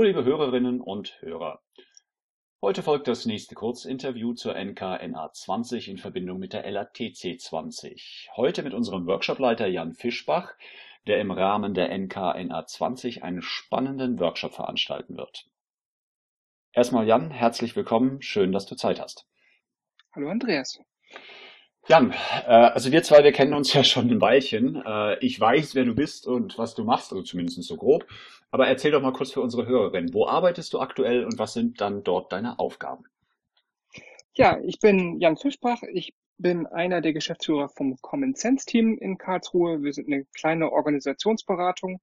Hallo liebe Hörerinnen und Hörer. Heute folgt das nächste Kurzinterview zur NKNA 20 in Verbindung mit der LATC 20. Heute mit unserem Workshopleiter Jan Fischbach, der im Rahmen der NKNA 20 einen spannenden Workshop veranstalten wird. Erstmal Jan, herzlich willkommen, schön, dass du Zeit hast. Hallo Andreas. Jan, äh, also wir zwei, wir kennen uns ja schon ein Weilchen. Äh, ich weiß, wer du bist und was du machst, also zumindest so grob. Aber erzähl doch mal kurz für unsere Hörerinnen, wo arbeitest du aktuell und was sind dann dort deine Aufgaben? Ja, ich bin Jan Fischbach. Ich bin einer der Geschäftsführer vom Common Sense Team in Karlsruhe. Wir sind eine kleine Organisationsberatung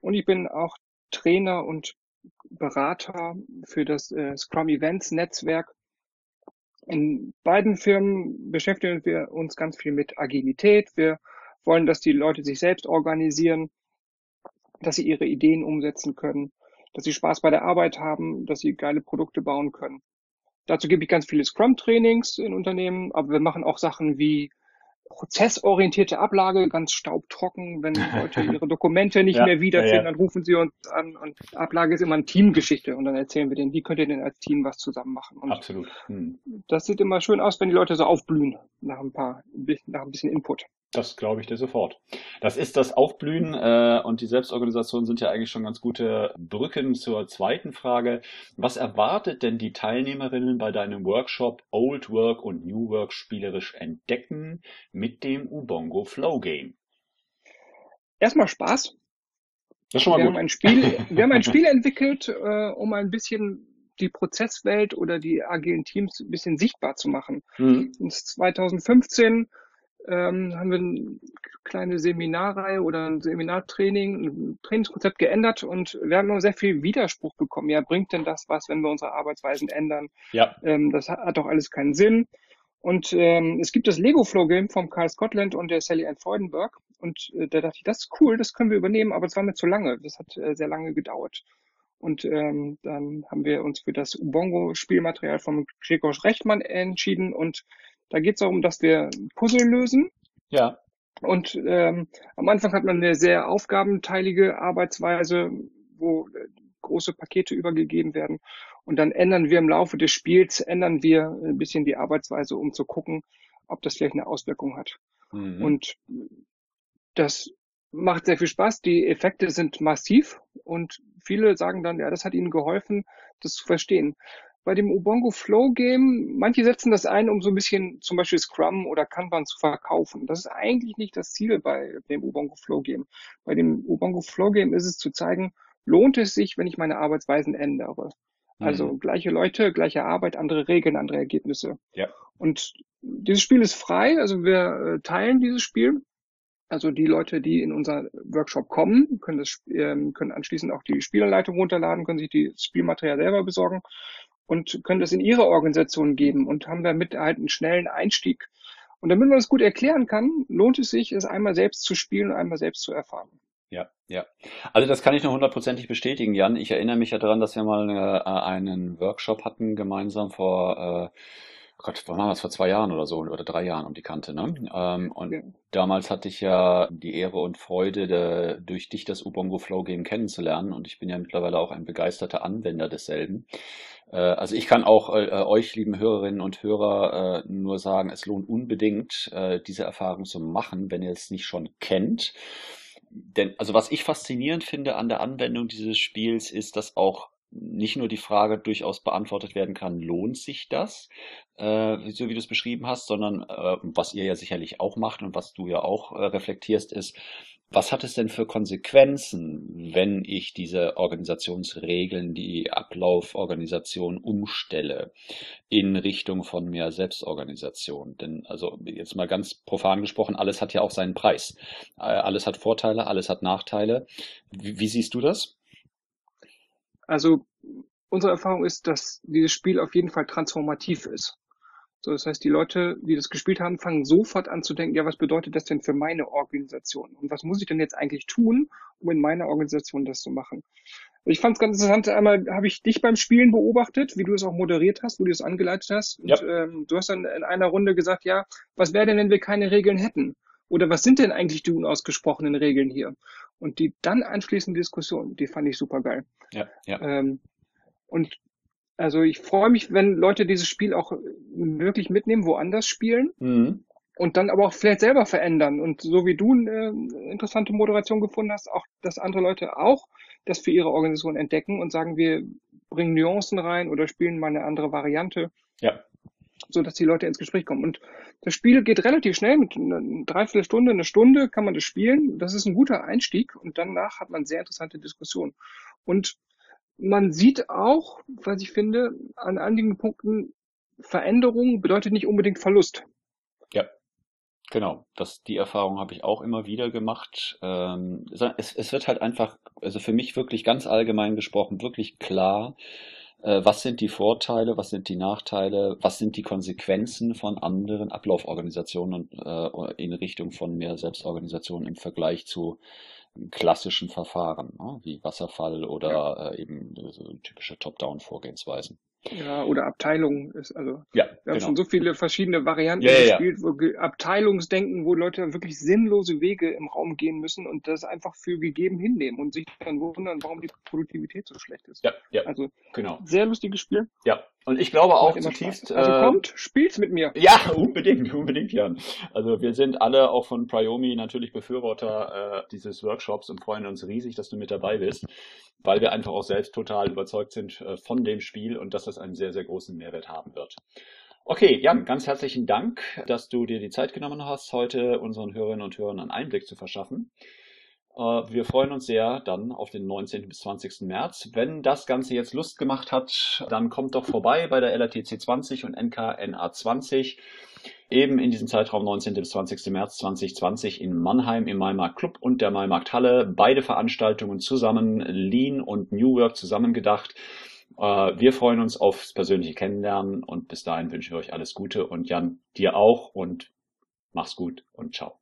und ich bin auch Trainer und Berater für das äh, Scrum Events Netzwerk in beiden Firmen beschäftigen wir uns ganz viel mit Agilität. Wir wollen, dass die Leute sich selbst organisieren, dass sie ihre Ideen umsetzen können, dass sie Spaß bei der Arbeit haben, dass sie geile Produkte bauen können. Dazu gebe ich ganz viele Scrum-Trainings in Unternehmen, aber wir machen auch Sachen wie prozessorientierte Ablage, ganz staubtrocken. Wenn Leute ihre Dokumente nicht ja, mehr wiederfinden, ja, ja. dann rufen sie uns an und Ablage ist immer eine Teamgeschichte und dann erzählen wir denen, wie könnt ihr denn als Team was zusammen machen. Und Absolut. Hm. Das sieht immer schön aus, wenn die Leute so aufblühen nach ein paar, nach ein bisschen Input. Das glaube ich dir sofort. Das ist das Aufblühen äh, und die Selbstorganisation sind ja eigentlich schon ganz gute Brücken zur zweiten Frage. Was erwartet denn die Teilnehmerinnen bei deinem Workshop Old Work und New Work spielerisch entdecken mit dem Ubongo Flow Game? Erstmal Spaß. Das ist schon mal wir gut. Haben ein Spiel, wir haben ein Spiel entwickelt, äh, um ein bisschen die Prozesswelt oder die agilen Teams ein bisschen sichtbar zu machen. Mhm. 2015 ähm, haben wir eine kleine Seminarreihe oder ein Seminartraining, ein Trainingskonzept geändert und wir haben noch sehr viel Widerspruch bekommen. Ja, bringt denn das was, wenn wir unsere Arbeitsweisen ändern? Ja. Ähm, das hat, hat doch alles keinen Sinn. Und ähm, es gibt das Lego Flow Game vom Karl Scotland und der Sally Ann Freudenberg. Und äh, da dachte ich, das ist cool, das können wir übernehmen, aber es war mir zu lange. Das hat äh, sehr lange gedauert. Und ähm, dann haben wir uns für das Ubongo-Spielmaterial von Gregor Rechtmann entschieden und da geht es darum, dass wir Puzzle lösen. Ja. Und ähm, am Anfang hat man eine sehr aufgabenteilige Arbeitsweise, wo äh, große Pakete übergegeben werden. Und dann ändern wir im Laufe des Spiels, ändern wir ein bisschen die Arbeitsweise, um zu gucken, ob das vielleicht eine Auswirkung hat. Mhm. Und das macht sehr viel Spaß. Die Effekte sind massiv und viele sagen dann, ja, das hat ihnen geholfen, das zu verstehen bei dem Ubongo Flow Game, manche setzen das ein, um so ein bisschen zum Beispiel Scrum oder Kanban zu verkaufen. Das ist eigentlich nicht das Ziel bei dem Ubongo Flow Game. Bei dem Ubongo Flow Game ist es zu zeigen, lohnt es sich, wenn ich meine Arbeitsweisen ändere. Also mhm. gleiche Leute, gleiche Arbeit, andere Regeln, andere Ergebnisse. Ja. Und dieses Spiel ist frei, also wir äh, teilen dieses Spiel. Also die Leute, die in unser Workshop kommen, können, das, ähm, können anschließend auch die Spielanleitung runterladen, können sich die Spielmaterial selber besorgen und können das in ihre Organisation geben und haben damit halt einen schnellen Einstieg. Und damit man das gut erklären kann, lohnt es sich, es einmal selbst zu spielen und einmal selbst zu erfahren. Ja, ja. Also das kann ich nur hundertprozentig bestätigen, Jan. Ich erinnere mich ja daran, dass wir mal äh, einen Workshop hatten gemeinsam vor äh, Gott, wann war das? Vor zwei Jahren oder so, oder drei Jahren um die Kante, ne? Ähm, und ja. damals hatte ich ja die Ehre und Freude, de, durch dich das Ubongo Flow Game kennenzulernen und ich bin ja mittlerweile auch ein begeisterter Anwender desselben. Äh, also ich kann auch äh, euch, lieben Hörerinnen und Hörer, äh, nur sagen, es lohnt unbedingt, äh, diese Erfahrung zu machen, wenn ihr es nicht schon kennt. Denn, also was ich faszinierend finde an der Anwendung dieses Spiels, ist, dass auch nicht nur die Frage durchaus beantwortet werden kann, lohnt sich das, äh, so wie du es beschrieben hast, sondern äh, was ihr ja sicherlich auch macht und was du ja auch äh, reflektierst, ist, was hat es denn für Konsequenzen, wenn ich diese Organisationsregeln, die Ablauforganisation umstelle in Richtung von mehr Selbstorganisation? Denn also jetzt mal ganz profan gesprochen, alles hat ja auch seinen Preis. Äh, alles hat Vorteile, alles hat Nachteile. Wie, wie siehst du das? Also unsere Erfahrung ist, dass dieses Spiel auf jeden Fall transformativ ist. So, das heißt, die Leute, die das gespielt haben, fangen sofort an zu denken, ja, was bedeutet das denn für meine Organisation? Und was muss ich denn jetzt eigentlich tun, um in meiner Organisation das zu machen? Ich fand es ganz interessant, einmal habe ich dich beim Spielen beobachtet, wie du es auch moderiert hast, wo du es angeleitet hast. Und ja. ähm, du hast dann in einer Runde gesagt, ja, was wäre denn, wenn wir keine Regeln hätten? Oder was sind denn eigentlich die unausgesprochenen Regeln hier? Und die dann anschließende Diskussion, die fand ich super geil. Ja, ja. Ähm, und also ich freue mich, wenn Leute dieses Spiel auch wirklich mitnehmen, woanders spielen. Mhm. Und dann aber auch vielleicht selber verändern. Und so wie du eine interessante Moderation gefunden hast, auch, dass andere Leute auch das für ihre Organisation entdecken und sagen, wir bringen Nuancen rein oder spielen mal eine andere Variante. Ja. So dass die Leute ins Gespräch kommen. Und das Spiel geht relativ schnell, mit einer Dreiviertelstunde, eine Stunde kann man das spielen. Das ist ein guter Einstieg und danach hat man sehr interessante Diskussionen. Und man sieht auch, was ich finde, an einigen Punkten, Veränderung bedeutet nicht unbedingt Verlust. Ja, genau. Das, die Erfahrung habe ich auch immer wieder gemacht. Ähm, es, es wird halt einfach, also für mich wirklich ganz allgemein gesprochen, wirklich klar, was sind die Vorteile, was sind die Nachteile, was sind die Konsequenzen von anderen Ablauforganisationen äh, in Richtung von mehr Selbstorganisation im Vergleich zu klassischen Verfahren, ne, wie Wasserfall oder ja. äh, eben so typische Top-Down-Vorgehensweisen. Ja, oder Abteilungen ist, also ja, wir genau. haben schon so viele verschiedene Varianten ja, ja, gespielt, wo Abteilungsdenken, wo Leute wirklich sinnlose Wege im Raum gehen müssen und das einfach für gegeben hinnehmen und sich dann wundern, warum die Produktivität so schlecht ist. Ja, ja. Also genau. sehr lustiges Spiel. Ja, und ich glaube auch zutiefst. Also äh, kommt, spielt's mit mir. Ja, unbedingt, unbedingt, Jan. Also wir sind alle auch von Priomi natürlich Befürworter äh, dieses Workshops und freuen uns riesig, dass du mit dabei bist, weil wir einfach auch selbst total überzeugt sind äh, von dem Spiel und dass das einen sehr, sehr großen Mehrwert haben wird. Okay, Jan, ganz herzlichen Dank, dass du dir die Zeit genommen hast, heute unseren Hörerinnen und Hörern einen Einblick zu verschaffen. Äh, wir freuen uns sehr dann auf den 19. bis 20. März. Wenn das Ganze jetzt Lust gemacht hat, dann kommt doch vorbei bei der LRTC 20 und NKNA 20. Eben in diesem Zeitraum 19. bis 20. März 2020 in Mannheim im Maimarkt Club und der Maimarkt Halle. Beide Veranstaltungen zusammen, Lean und New Work zusammengedacht. Äh, wir freuen uns aufs persönliche Kennenlernen und bis dahin wünschen wir euch alles Gute und Jan, dir auch und mach's gut und ciao.